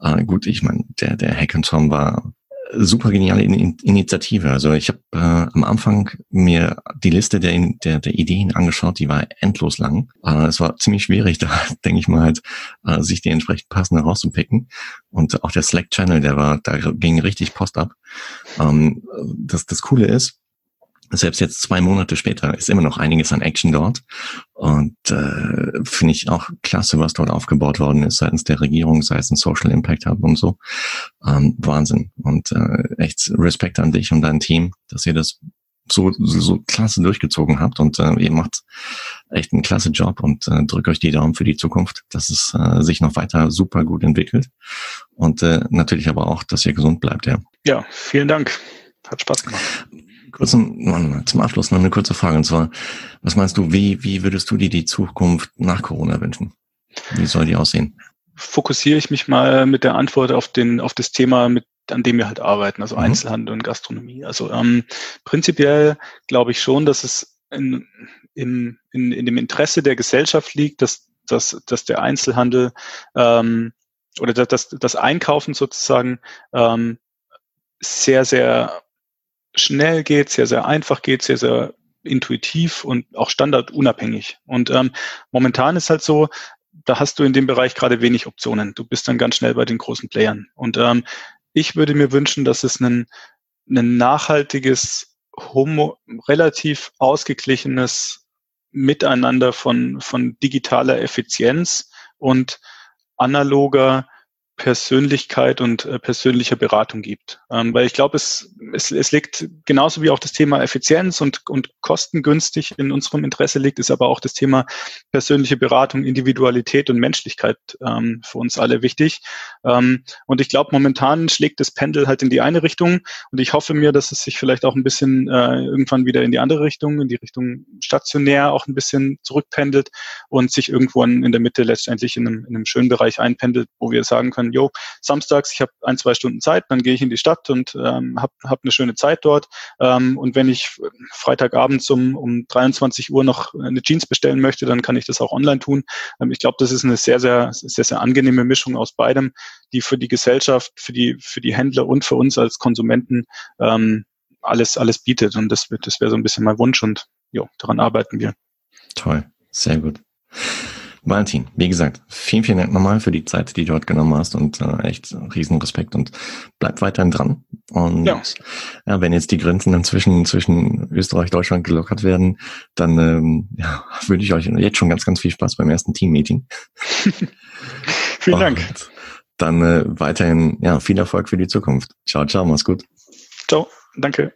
äh, gut, ich meine, der, der Hackathon war super geniale in Initiative. Also ich habe äh, am Anfang mir die Liste der, der, der Ideen angeschaut, die war endlos lang. Äh, es war ziemlich schwierig, da denke ich mal halt, äh, sich die entsprechend passende rauszupicken. Und auch der Slack-Channel, der war, da ging richtig Post ab. Ähm, das, das Coole ist, selbst jetzt zwei Monate später ist immer noch einiges an Action dort. Und äh, finde ich auch klasse, was dort aufgebaut worden ist seitens der Regierung, sei es ein Social Impact Hub und so. Ähm, Wahnsinn. Und äh, echt Respekt an dich und dein Team, dass ihr das so, so, so klasse durchgezogen habt und äh, ihr macht echt einen klasse Job und äh, drückt euch die Daumen für die Zukunft, dass es äh, sich noch weiter super gut entwickelt und äh, natürlich aber auch, dass ihr gesund bleibt. Ja, ja vielen Dank. Hat Spaß gemacht kurzen, zum Abschluss noch eine kurze Frage. Und zwar, was meinst du, wie, wie würdest du dir die Zukunft nach Corona wünschen? Wie soll die aussehen? Fokussiere ich mich mal mit der Antwort auf den, auf das Thema, mit, an dem wir halt arbeiten, also mhm. Einzelhandel und Gastronomie. Also ähm, prinzipiell glaube ich schon, dass es in, in, in, in dem Interesse der Gesellschaft liegt, dass, dass, dass der Einzelhandel ähm, oder dass das Einkaufen sozusagen ähm, sehr, sehr schnell geht, sehr, sehr einfach geht, sehr, sehr intuitiv und auch standardunabhängig. Und ähm, momentan ist halt so, da hast du in dem Bereich gerade wenig Optionen. Du bist dann ganz schnell bei den großen Playern. Und ähm, ich würde mir wünschen, dass es ein, ein nachhaltiges, homo, relativ ausgeglichenes Miteinander von, von digitaler Effizienz und analoger Persönlichkeit und äh, persönlicher Beratung gibt. Ähm, weil ich glaube, es, es, es liegt genauso wie auch das Thema Effizienz und, und kostengünstig in unserem Interesse liegt, ist aber auch das Thema persönliche Beratung, Individualität und Menschlichkeit ähm, für uns alle wichtig. Ähm, und ich glaube, momentan schlägt das Pendel halt in die eine Richtung und ich hoffe mir, dass es sich vielleicht auch ein bisschen äh, irgendwann wieder in die andere Richtung, in die Richtung stationär auch ein bisschen zurückpendelt und sich irgendwo in der Mitte letztendlich in einem, in einem schönen Bereich einpendelt, wo wir sagen können, jo, samstags, ich habe ein, zwei Stunden Zeit, dann gehe ich in die Stadt und ähm, habe hab eine schöne Zeit dort. Ähm, und wenn ich Freitagabends um, um 23 Uhr noch eine Jeans bestellen möchte, dann kann ich das auch online tun. Ähm, ich glaube, das ist eine sehr, sehr, sehr, sehr angenehme Mischung aus beidem, die für die Gesellschaft, für die, für die Händler und für uns als Konsumenten ähm, alles, alles bietet. Und das, das wäre so ein bisschen mein Wunsch und jo, daran arbeiten wir. Toll, sehr gut. Valentin, wie gesagt, vielen, vielen Dank nochmal für die Zeit, die du dort genommen hast und äh, echt riesen Respekt und bleib weiterhin dran. Und ja. ja. wenn jetzt die Grenzen dann zwischen, zwischen Österreich, Deutschland gelockert werden, dann ähm, ja, wünsche ich euch jetzt schon ganz, ganz viel Spaß beim ersten Team-Meeting. vielen Dank. Dann äh, weiterhin ja, viel Erfolg für die Zukunft. Ciao, ciao, mach's gut. Ciao, danke.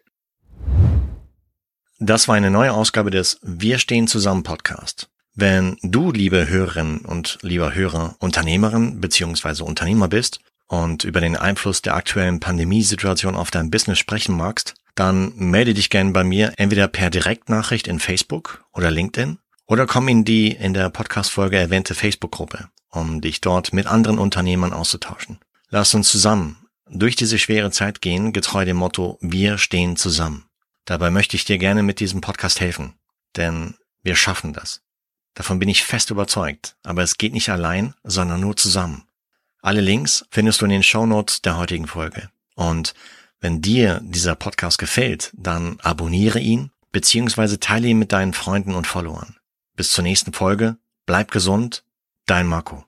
Das war eine neue Ausgabe des Wir stehen zusammen Podcast. Wenn du, liebe Hörerinnen und lieber Hörer, Unternehmerin bzw. Unternehmer bist und über den Einfluss der aktuellen Pandemiesituation auf dein Business sprechen magst, dann melde dich gerne bei mir entweder per Direktnachricht in Facebook oder LinkedIn oder komm in die in der Podcast-Folge erwähnte Facebook-Gruppe, um dich dort mit anderen Unternehmern auszutauschen. Lass uns zusammen durch diese schwere Zeit gehen, getreu dem Motto Wir stehen zusammen. Dabei möchte ich dir gerne mit diesem Podcast helfen, denn wir schaffen das. Davon bin ich fest überzeugt, aber es geht nicht allein, sondern nur zusammen. Alle Links findest du in den Show Notes der heutigen Folge. Und wenn dir dieser Podcast gefällt, dann abonniere ihn bzw. teile ihn mit deinen Freunden und Followern. Bis zur nächsten Folge, bleib gesund, dein Marco.